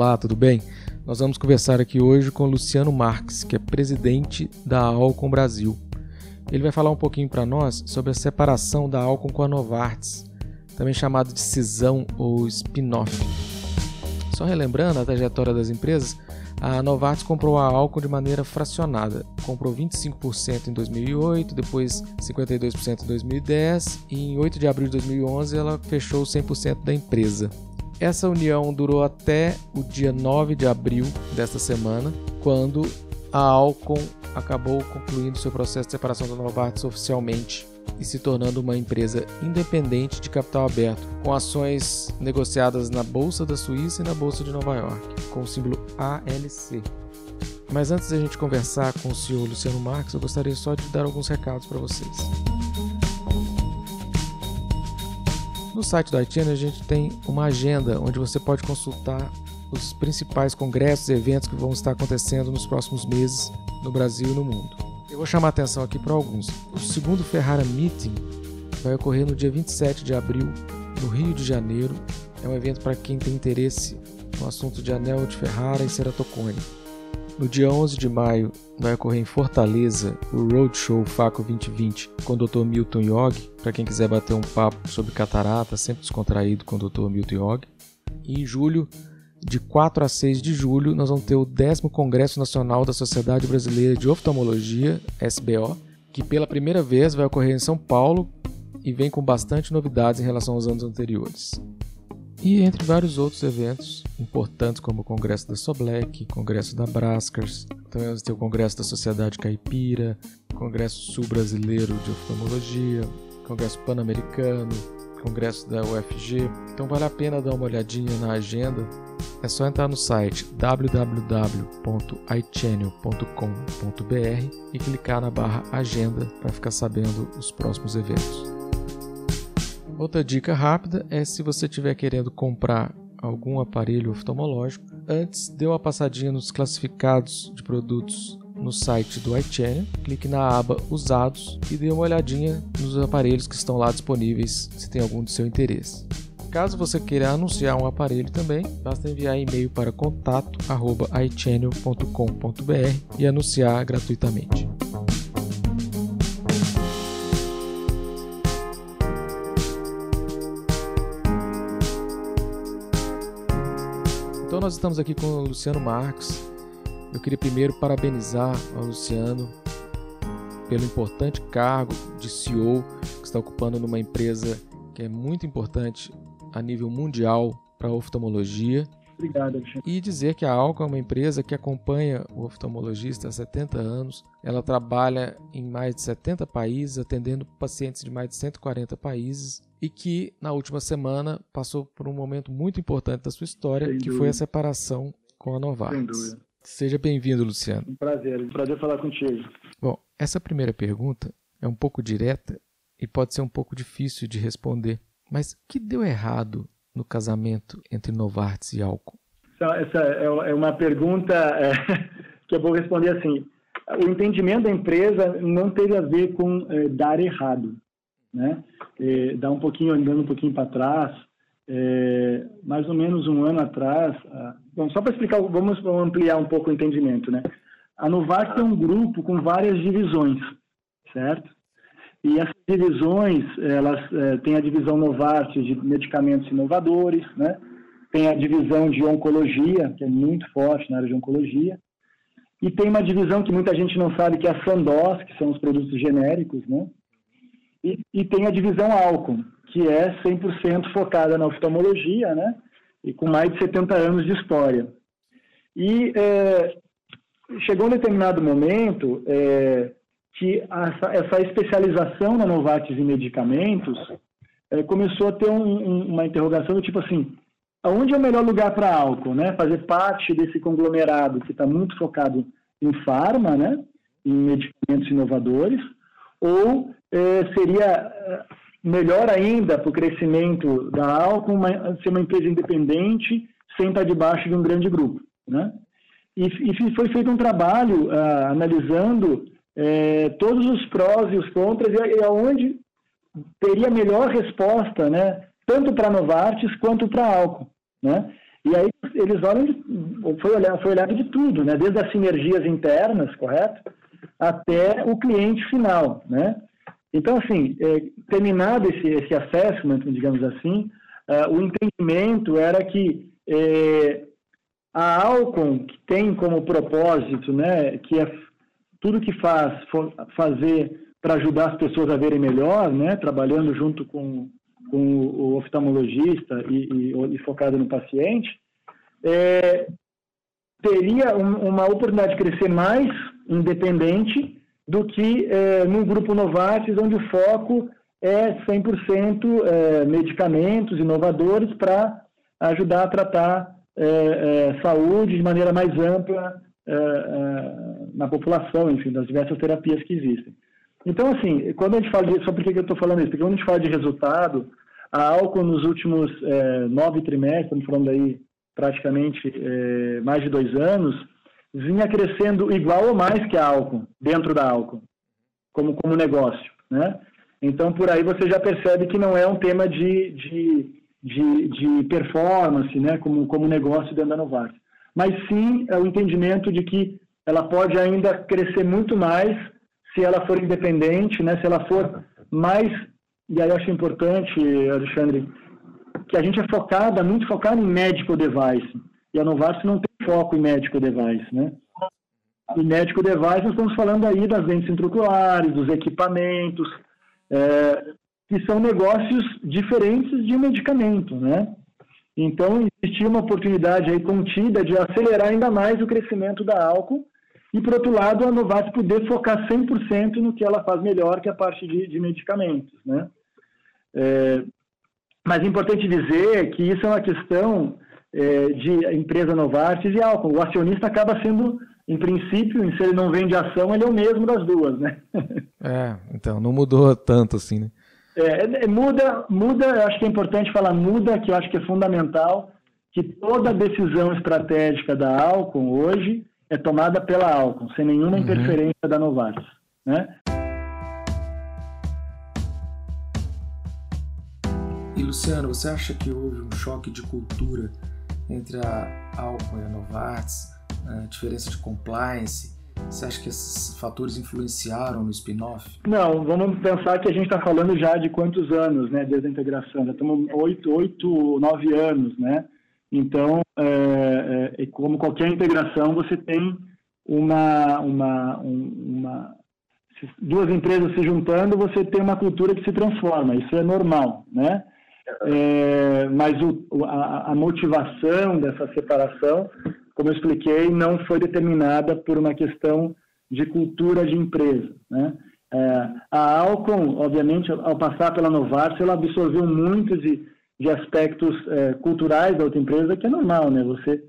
Olá, tudo bem? Nós vamos conversar aqui hoje com Luciano Marques, que é presidente da Alcon Brasil. Ele vai falar um pouquinho para nós sobre a separação da Alcon com a Novartis, também chamado de cisão ou spin-off. Só relembrando a trajetória das empresas, a Novartis comprou a Alcon de maneira fracionada. Comprou 25% em 2008, depois 52% em 2010 e em 8 de abril de 2011 ela fechou 100% da empresa. Essa união durou até o dia 9 de abril desta semana, quando a Alcon acabou concluindo seu processo de separação da Novartis oficialmente e se tornando uma empresa independente de capital aberto, com ações negociadas na Bolsa da Suíça e na Bolsa de Nova York, com o símbolo ALC. Mas antes da gente conversar com o senhor Luciano Marques, eu gostaria só de dar alguns recados para vocês. No site da ITN a gente tem uma agenda onde você pode consultar os principais congressos e eventos que vão estar acontecendo nos próximos meses no Brasil e no mundo. Eu vou chamar a atenção aqui para alguns. O segundo Ferrara Meeting vai ocorrer no dia 27 de abril, no Rio de Janeiro. É um evento para quem tem interesse no assunto de anel de Ferrara e ceratocone. No dia 11 de maio vai ocorrer em Fortaleza o Roadshow Faco 2020 com o Dr. Milton Yog, para quem quiser bater um papo sobre catarata, sempre descontraído com o Dr. Milton Yog. E em julho, de 4 a 6 de julho, nós vamos ter o 10 Congresso Nacional da Sociedade Brasileira de Oftalmologia, SBO, que pela primeira vez vai ocorrer em São Paulo e vem com bastante novidades em relação aos anos anteriores e entre vários outros eventos importantes como o Congresso da Soblec, Congresso da Brascars, também ter o Congresso da Sociedade Caipira, Congresso Sul Brasileiro de Oftalmologia, Congresso Pan-Americano, Congresso da UFG. Então vale a pena dar uma olhadinha na agenda. É só entrar no site www.ichannel.com.br e clicar na barra Agenda para ficar sabendo os próximos eventos. Outra dica rápida é se você estiver querendo comprar algum aparelho oftalmológico, antes dê uma passadinha nos classificados de produtos no site do iChannel, clique na aba Usados e dê uma olhadinha nos aparelhos que estão lá disponíveis se tem algum do seu interesse. Caso você queira anunciar um aparelho também, basta enviar e-mail para contato@ichannel.com.br e anunciar gratuitamente. Nós estamos aqui com o Luciano Marques. Eu queria primeiro parabenizar ao Luciano pelo importante cargo de CEO que está ocupando numa empresa que é muito importante a nível mundial para a oftalmologia. Obrigado, Alexandre. E dizer que a Alco é uma empresa que acompanha o oftalmologista há 70 anos. Ela trabalha em mais de 70 países, atendendo pacientes de mais de 140 países e que na última semana passou por um momento muito importante da sua história, Sem que dúvida. foi a separação com a Novartis. Seja bem-vindo, Luciano. Um prazer, um prazer falar contigo. Bom, essa primeira pergunta é um pouco direta e pode ser um pouco difícil de responder. Mas o que deu errado no casamento entre Novartis e Alcon? Essa é, é uma pergunta é, que eu vou responder assim. O entendimento da empresa não teve a ver com é, dar errado né? É, dá um pouquinho andando um pouquinho para trás, é, mais ou menos um ano atrás. Ah, bom, só para explicar, vamos ampliar um pouco o entendimento, né? A Novartis é um grupo com várias divisões, certo? E essas divisões, elas é, têm a divisão Novartis de medicamentos inovadores, né? Tem a divisão de oncologia, que é muito forte na área de oncologia. E tem uma divisão que muita gente não sabe, que é a Sandoz, que são os produtos genéricos, né? E, e tem a divisão álcool, que é 100% focada na oftalmologia, né? E com mais de 70 anos de história. E é, chegou um determinado momento é, que essa, essa, especialização na Novartis em medicamentos é, começou a ter um, um, uma interrogação do tipo assim, aonde é o melhor lugar para álcool, né? Fazer parte desse conglomerado que está muito focado em farma, né? Em medicamentos inovadores, ou seria é, melhor ainda para o crescimento da Alcon ser uma empresa independente sem estar debaixo de um grande grupo, né? E, e foi feito um trabalho ah, analisando é, todos os prós e os contras e, e aonde teria melhor resposta, né? Tanto para a Novartis quanto para a Alcon, né? E aí eles olham, foi, olhado, foi olhado de tudo, né? desde as sinergias internas, correto? Até o cliente final, né? Então, assim, é, terminado esse, esse assessment, digamos assim, uh, o entendimento era que é, a Alcon, que tem como propósito, né, que é tudo que faz fazer para ajudar as pessoas a verem melhor, né, trabalhando junto com, com o oftalmologista e, e, e focado no paciente, é, teria um, uma oportunidade de crescer mais independente do que é, no grupo Novartis, onde o foco é 100% é, medicamentos inovadores para ajudar a tratar é, é, saúde de maneira mais ampla é, é, na população, enfim, das diversas terapias que existem. Então, assim, quando a gente fala de, só por que eu estou falando isso? Porque quando a gente fala de resultado, a álcool nos últimos nove trimestres, estamos falando aí praticamente mais de dois anos, vinha crescendo igual ou mais que a álcool, dentro da álcool, como, como negócio, né? Então, por aí você já percebe que não é um tema de, de, de, de performance, né, como, como negócio dentro da Novartis. Mas sim é o entendimento de que ela pode ainda crescer muito mais se ela for independente, né, se ela for mais... E aí eu acho importante, Alexandre, que a gente é focada, muito focada em medical device. E a Novartis não tem foco em medical device, né? Em medical device nós estamos falando aí das lentes intraoculares, dos equipamentos, é, que são negócios diferentes de medicamento, né? Então, existia uma oportunidade aí contida de acelerar ainda mais o crescimento da álcool e, por outro lado, a Novartis poder focar 100% no que ela faz melhor, que é a parte de, de medicamentos, né? É, mas é importante dizer que isso é uma questão é, de empresa Novartis e álcool. O acionista acaba sendo, em princípio, se ele não vende ação, ele é o mesmo das duas, né? é, então, não mudou tanto assim, né? É, é, muda, muda, acho que é importante falar muda, que eu acho que é fundamental, que toda decisão estratégica da Alcon hoje é tomada pela Alcon, sem nenhuma uhum. interferência da Novartis, né? E Luciano, você acha que houve um choque de cultura entre a Alcon e a Novartis, a diferença de compliance? Você acha que esses fatores influenciaram no spin-off? Não, vamos pensar que a gente está falando já de quantos anos, né, desde a integração. Já estamos oito, oito, nove anos, né? Então, é, é, como qualquer integração, você tem uma, uma, uma, duas empresas se juntando, você tem uma cultura que se transforma. Isso é normal, né? É, mas o, a, a, motivação dessa separação, como eu expliquei, não foi determinada por uma questão de cultura de empresa. Né? É, a Alcon, obviamente, ao passar pela Novartis, ela absorveu muito de, de aspectos é, culturais da outra empresa, que é normal, né? Você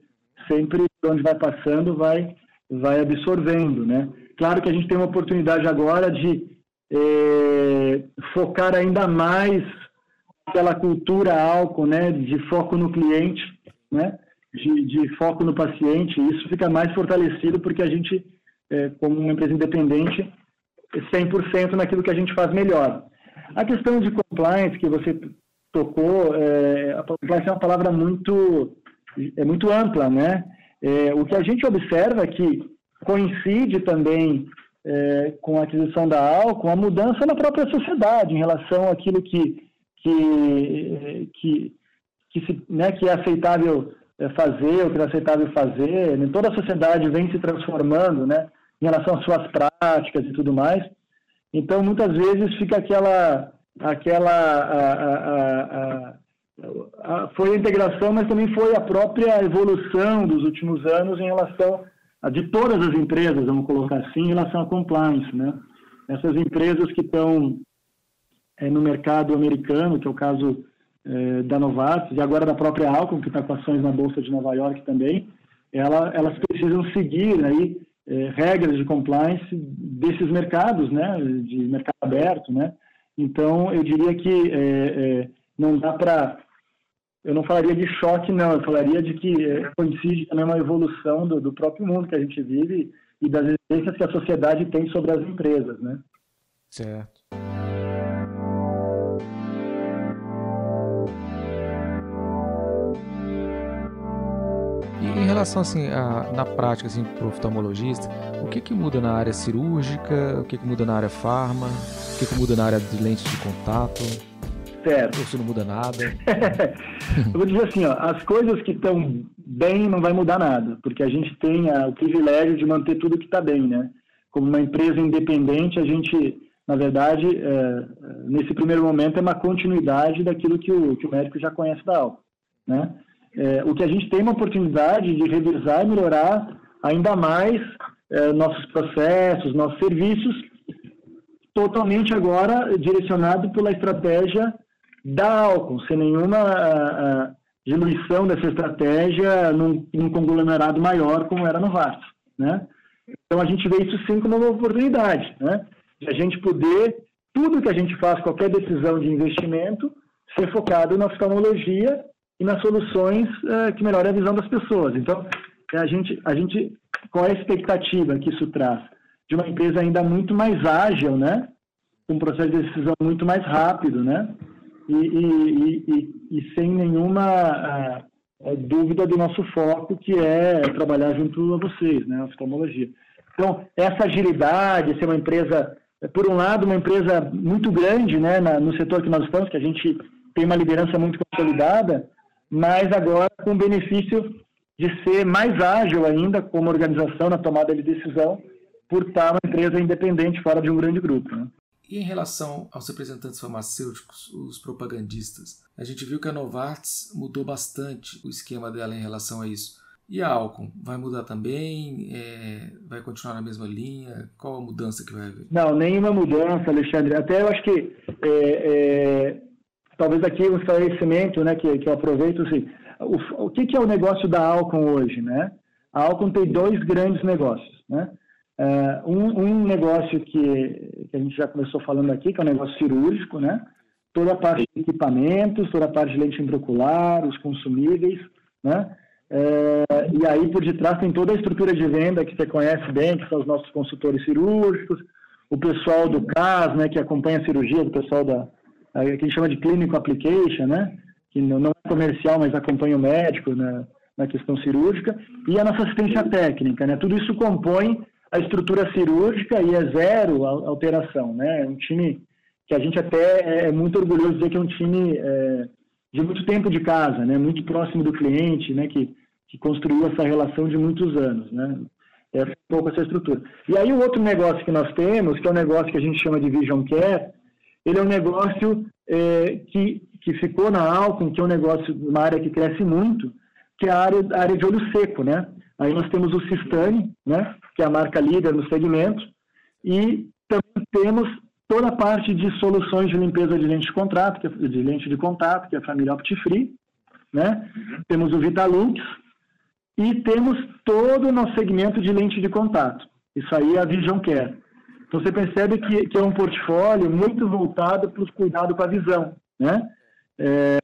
sempre, onde vai passando, vai, vai absorvendo, né? Claro que a gente tem uma oportunidade agora de é, focar ainda mais aquela cultura álcool, né, de foco no cliente, né, de, de foco no paciente. Isso fica mais fortalecido porque a gente, é, como uma empresa independente, é 100% naquilo que a gente faz melhor. A questão de compliance que você tocou, é, a compliance é uma palavra muito, é muito ampla, né? É, o que a gente observa é que coincide também é, com a aquisição da álcool a mudança na própria sociedade em relação àquilo que que, que, que, se, né, que é aceitável é, fazer, o que é aceitável fazer. Né? Toda a sociedade vem se transformando né, em relação às suas práticas e tudo mais. Então, muitas vezes fica aquela. aquela a, a, a, foi a integração, mas também foi a própria evolução dos últimos anos em relação a, de todas as empresas, vamos colocar assim, em relação à compliance. Né? Essas empresas que estão é, no mercado americano, que é o caso é, da Novartis, e agora da própria Alcon, que está com ações na Bolsa de Nova York também, ela, elas precisam seguir aí, é, regras de compliance desses mercados, né, de mercado aberto, né? Então, eu diria que é, é, não dá para... Eu não falaria de choque, não. Eu falaria de que é, coincide também uma evolução do, do próprio mundo que a gente vive e das exigências que a sociedade tem sobre as empresas, né? Certo. Relação assim, a, na prática, assim, para o oftalmologista, o que, que muda na área cirúrgica, o que, que muda na área farma, o que, que muda na área de lente de contato? Certo. Ou se não muda nada? Eu vou dizer assim, ó, as coisas que estão bem não vai mudar nada, porque a gente tem a, o privilégio de manter tudo que está bem, né? Como uma empresa independente, a gente, na verdade, é, nesse primeiro momento é uma continuidade daquilo que o, que o médico já conhece da aula, né? É, o que a gente tem uma oportunidade de revisar e melhorar ainda mais é, nossos processos, nossos serviços, totalmente agora direcionado pela estratégia da Alcon, sem nenhuma a, a, diluição dessa estratégia num, num, conglomerado maior como era no VARS, né? Então a gente vê isso sim como uma oportunidade, né? De a gente poder, tudo que a gente faz, qualquer decisão de investimento, ser focado na oftalmologia e nas soluções uh, que melhorem a visão das pessoas. Então, a gente, a gente, qual é a expectativa que isso traz? De uma empresa ainda muito mais ágil, né? Com um processo de decisão muito mais rápido, né? E, e, e, e sem nenhuma uh, dúvida do nosso foco, que é trabalhar junto a vocês, né? A oftalmologia. Então, essa agilidade, ser uma empresa, por um lado, uma empresa muito grande, né? Na, no setor que nós estamos, que a gente tem uma liderança muito consolidada, mas agora com o benefício de ser mais ágil ainda como organização na tomada de decisão, por estar uma empresa independente fora de um grande grupo. Né? E em relação aos representantes farmacêuticos, os propagandistas, a gente viu que a Novartis mudou bastante o esquema dela em relação a isso. E a Alcon vai mudar também? É, vai continuar na mesma linha? Qual a mudança que vai haver? Não, nenhuma mudança, Alexandre. Até eu acho que é, é talvez aqui um esclarecimento, né, que, que eu aproveito, assim, o, o que, que é o negócio da Alcon hoje, né? A Alcon tem dois grandes negócios, né? Uh, um, um, negócio que, que a gente já começou falando aqui, que é o um negócio cirúrgico, né? Toda a parte de equipamentos, toda a parte de lente intraocular, os consumíveis, né? Uh, e aí por detrás tem toda a estrutura de venda que você conhece bem, que são os nossos consultores cirúrgicos, o pessoal do CAS, né, que acompanha a cirurgia, o pessoal da, que a gente chama de clinical application, né? que não é comercial, mas acompanha o médico na, na questão cirúrgica, e a nossa assistência técnica. Né? Tudo isso compõe a estrutura cirúrgica e é zero alteração. Né? É um time que a gente até é muito orgulhoso de dizer que é um time é, de muito tempo de casa, né? muito próximo do cliente, né? que, que construiu essa relação de muitos anos. Né? É um pouco essa estrutura. E aí o outro negócio que nós temos, que é um negócio que a gente chama de Vision Care, ele é um negócio é, que, que ficou na Alcon, que é um negócio, uma área que cresce muito, que é a área, a área de olho seco, né? Aí nós temos o Sistane, né? Que é a marca líder no segmento, e também temos toda a parte de soluções de limpeza de lente de contato, que é, de lente de contato, que é a família OptiFree, né? Uhum. Temos o Vitalux e temos todo o nosso segmento de lente de contato. Isso aí é a Vision Care. Então você percebe que, que é um portfólio muito voltado para os cuidados com a visão, né? É,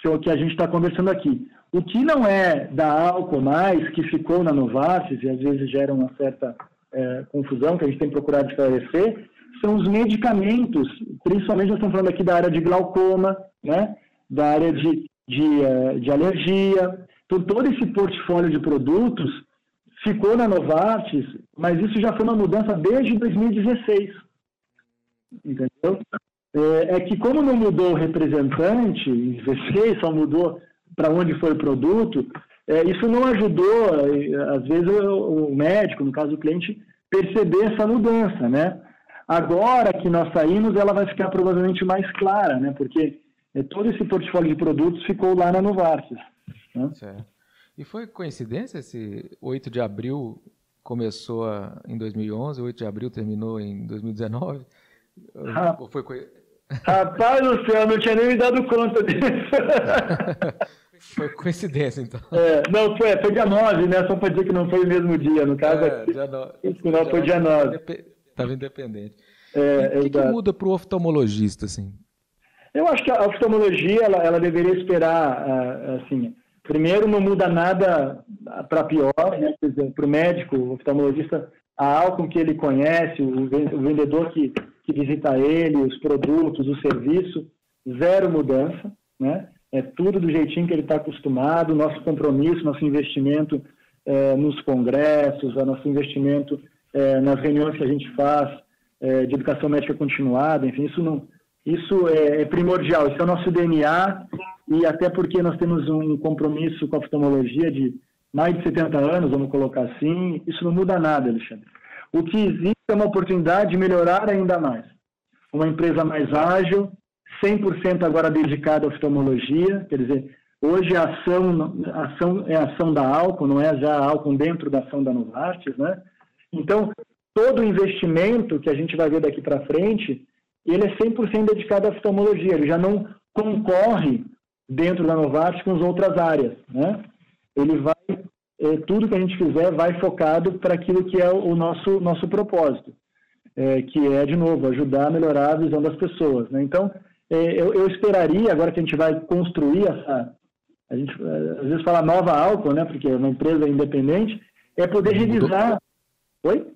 que é o que a gente está conversando aqui. O que não é da álcool mais, que ficou na Novartis e às vezes gera uma certa é, confusão, que a gente tem procurado esclarecer, são os medicamentos, principalmente nós estamos falando aqui da área de glaucoma, né? da área de, de, é, de alergia. Então, todo esse portfólio de produtos ficou na Novartis, mas isso já foi uma mudança desde 2016. Entendeu? É, é que como não mudou o representante em 16, só mudou para onde foi o produto, é, isso não ajudou, às vezes, o, o médico, no caso do cliente, perceber essa mudança, né? Agora que nós saímos, ela vai ficar provavelmente mais clara, né? Porque é, todo esse portfólio de produtos ficou lá na Novartis. Né? Certo. E foi coincidência esse 8 de abril começou a, em 2011, 8 de abril terminou em 2019? Ah, Ou foi. Rapaz do céu, não tinha nem me dado conta disso. foi coincidência, então. É, não, foi, foi dia 9, né? Só para dizer que não foi o mesmo dia, no caso. É, dia 9. Não, foi dia 9. Estava independente. É, o que, que muda para o oftalmologista, assim? Eu acho que a oftalmologia, ela, ela deveria esperar, ah, assim, Primeiro, não muda nada para pior, né? para o médico, o oftalmologista, a álcool que ele conhece, o vendedor que, que visita ele, os produtos, o serviço, zero mudança, né? É tudo do jeitinho que ele está acostumado, nosso compromisso, nosso investimento é, nos congressos, nosso investimento é, nas reuniões que a gente faz é, de educação médica continuada, enfim, isso não, isso é, é, primordial, isso é o nosso DNA e até porque nós temos um compromisso com a oftalmologia de mais de 70 anos, vamos colocar assim, isso não muda nada, Alexandre. O que existe é uma oportunidade de melhorar ainda mais. Uma empresa mais ágil, 100% agora dedicada à oftalmologia, quer dizer, hoje a ação, a ação é a ação da álcool, não é já a álcool dentro da ação da Novartis, né? Então, todo o investimento que a gente vai ver daqui para frente, ele é 100% dedicado à oftalmologia, ele já não concorre dentro da Novartis com as outras áreas, né? Ele vai, é, tudo que a gente fizer vai focado para aquilo que é o nosso, nosso propósito, é, que é, de novo, ajudar a melhorar a visão das pessoas, né? Então, é, eu, eu, esperaria, agora que a gente vai construir essa, a gente é, às vezes fala nova álcool, né? Porque é uma empresa independente, é poder revisar... Oi?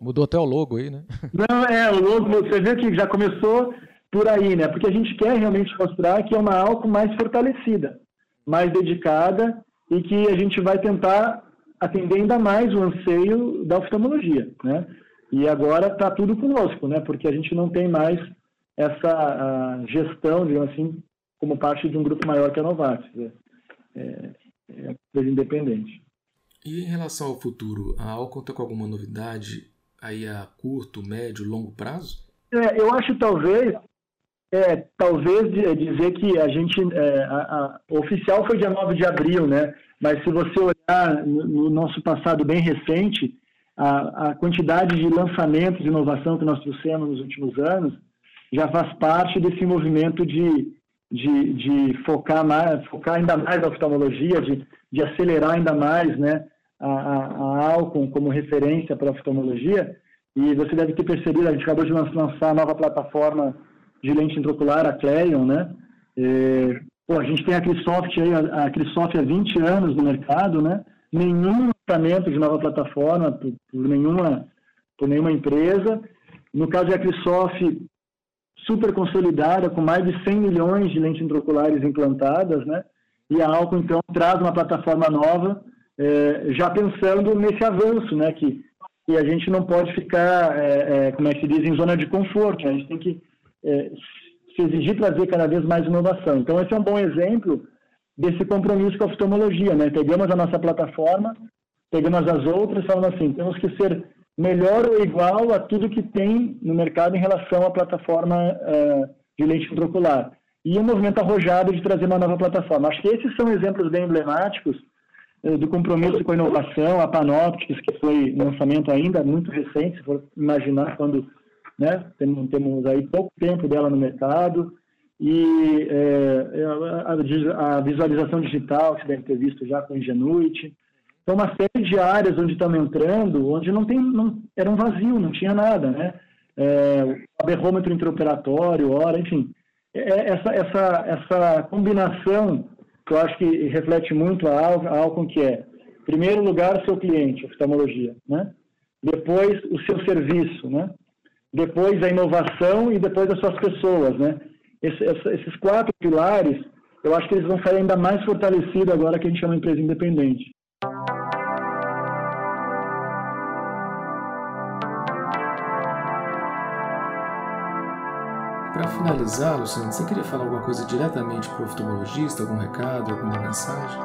Mudou até o logo aí, né? Não, é, o logo, você vê que já começou por aí, né? Porque a gente quer realmente mostrar que é uma álcool mais fortalecida, mais dedicada e que a gente vai tentar atender ainda mais o anseio da oftalmologia, né? E agora está tudo conosco, né? Porque a gente não tem mais essa gestão, digamos assim, como parte de um grupo maior que a Novartis. Né? É, é empresa independente. E em relação ao futuro, a Alcon está com alguma novidade aí a curto, médio, longo prazo? É, eu acho talvez é, talvez dizer que a gente, é, a, a, oficial foi dia 9 de abril, né? Mas se você olhar no nosso passado bem recente, a, a quantidade de lançamentos de inovação que nós trouxemos nos últimos anos já faz parte desse movimento de, de, de focar, mais, focar ainda mais a oftalmologia, de, de acelerar ainda mais né, a, a, a Alcon como referência para a oftalmologia. E você deve ter percebido, a gente acabou de lançar a nova plataforma de lente intraocular, a Cleon, né? E, pô, a gente tem a Crisoft aí, a Crisoft há 20 anos no mercado, né? Nenhum lançamento de nova plataforma por, por, nenhuma, por nenhuma empresa. No caso da Crisoft, super consolidada, com mais de 100 milhões de lentes intraoculares implantadas, né? E a Alco, então, traz uma plataforma nova, é, já pensando nesse avanço, né? Que, que a gente não pode ficar, é, é, como é que se diz, em zona de conforto. Né? A gente tem que é, se exigir trazer cada vez mais inovação. Então, esse é um bom exemplo desse compromisso com a oftalmologia, né? Pegamos a nossa plataforma, pegamos as outras, falando assim, temos que ser melhor ou igual a tudo que tem no mercado em relação à plataforma uh, de lente intraocular. E o um movimento arrojado de trazer uma nova plataforma. Acho que esses são exemplos bem emblemáticos uh, do compromisso com a inovação, a Panoptics, que foi lançamento ainda muito recente, se for imaginar quando né? Temos, temos aí pouco tempo dela no mercado e é, a, a, visualização digital, que deve ter visto já com Ingenuity. Então, uma série de áreas onde estamos entrando, onde não tem, não, era um vazio, não tinha nada, né? É, aberrômetro interoperatório, hora, enfim. É, essa, essa, essa combinação que eu acho que reflete muito a, a Alcon, que é, em primeiro lugar, o seu cliente, oftalmologia, né? Depois, o seu serviço, né? Depois a inovação e depois as suas pessoas, né? esses quatro pilares, eu acho que eles vão sair ainda mais fortalecidos agora que a gente chama de empresa independente. Para finalizar, Luciano, você queria falar alguma coisa diretamente para o oftalmologista, algum recado, alguma mensagem?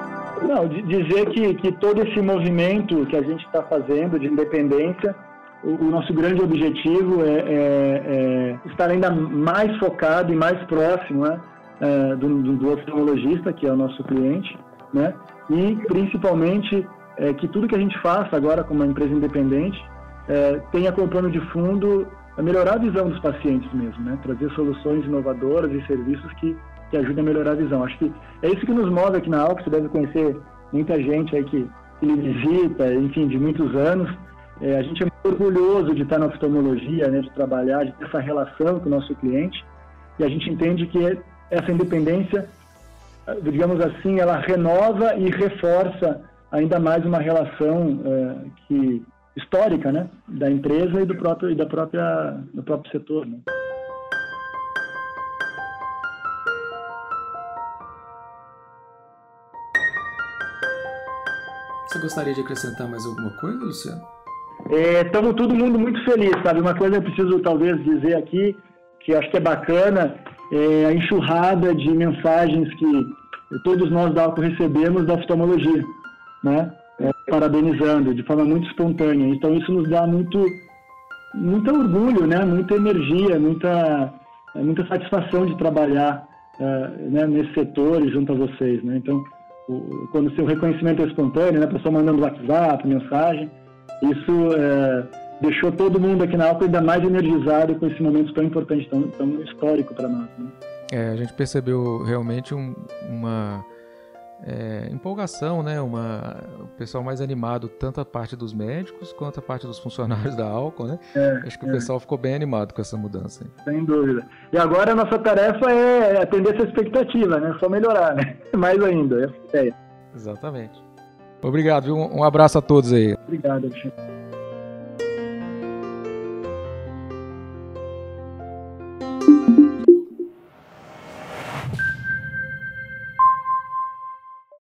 Não, dizer que, que todo esse movimento que a gente está fazendo de independência o, nosso grande objetivo é, é, é, estar ainda mais focado e mais próximo né, é, do, do, oftalmologista, que é o nosso cliente, né, e principalmente é, que tudo que a gente faça agora como uma empresa independente é, tenha como plano de fundo melhorar a visão dos pacientes mesmo, né, trazer soluções inovadoras e serviços que, que ajudem a melhorar a visão. Acho que é isso que nos move aqui na Alco, você deve conhecer muita gente aí que, que visita, enfim, de muitos anos, é, a gente é orgulhoso de estar na oftalmologia, né, de trabalhar, de ter essa relação com o nosso cliente, e a gente entende que essa independência, digamos assim, ela renova e reforça ainda mais uma relação é, que histórica, né, da empresa e do próprio e da própria do próprio setor. Né. Você gostaria de acrescentar mais alguma coisa, Luciano? Estamos é, todo mundo muito feliz, sabe? Uma coisa eu preciso talvez dizer aqui, que acho que é bacana, é a enxurrada de mensagens que todos nós da ALCO recebemos da oftalmologia, né? É, parabenizando de forma muito espontânea. Então isso nos dá muito, muito orgulho, né? Muita energia, muita, muita satisfação de trabalhar uh, né, nesse setor e junto a vocês, né? Então, o, quando o seu reconhecimento é espontâneo, né? A pessoa mandando WhatsApp, mensagem, isso é, deixou todo mundo aqui na Alpa ainda mais energizado com esse momento tão importante, tão, tão histórico para nós. Né? É, a gente percebeu realmente um, uma é, empolgação, né? Uma, o pessoal mais animado, tanto a parte dos médicos quanto a parte dos funcionários da Alco, né? É, Acho que é. o pessoal ficou bem animado com essa mudança. Sem dúvida. E agora a nossa tarefa é atender essa expectativa, né? Só melhorar, né? Mais ainda, é a ideia. Exatamente. Obrigado, viu? Um abraço a todos aí. Obrigado, Alexandre.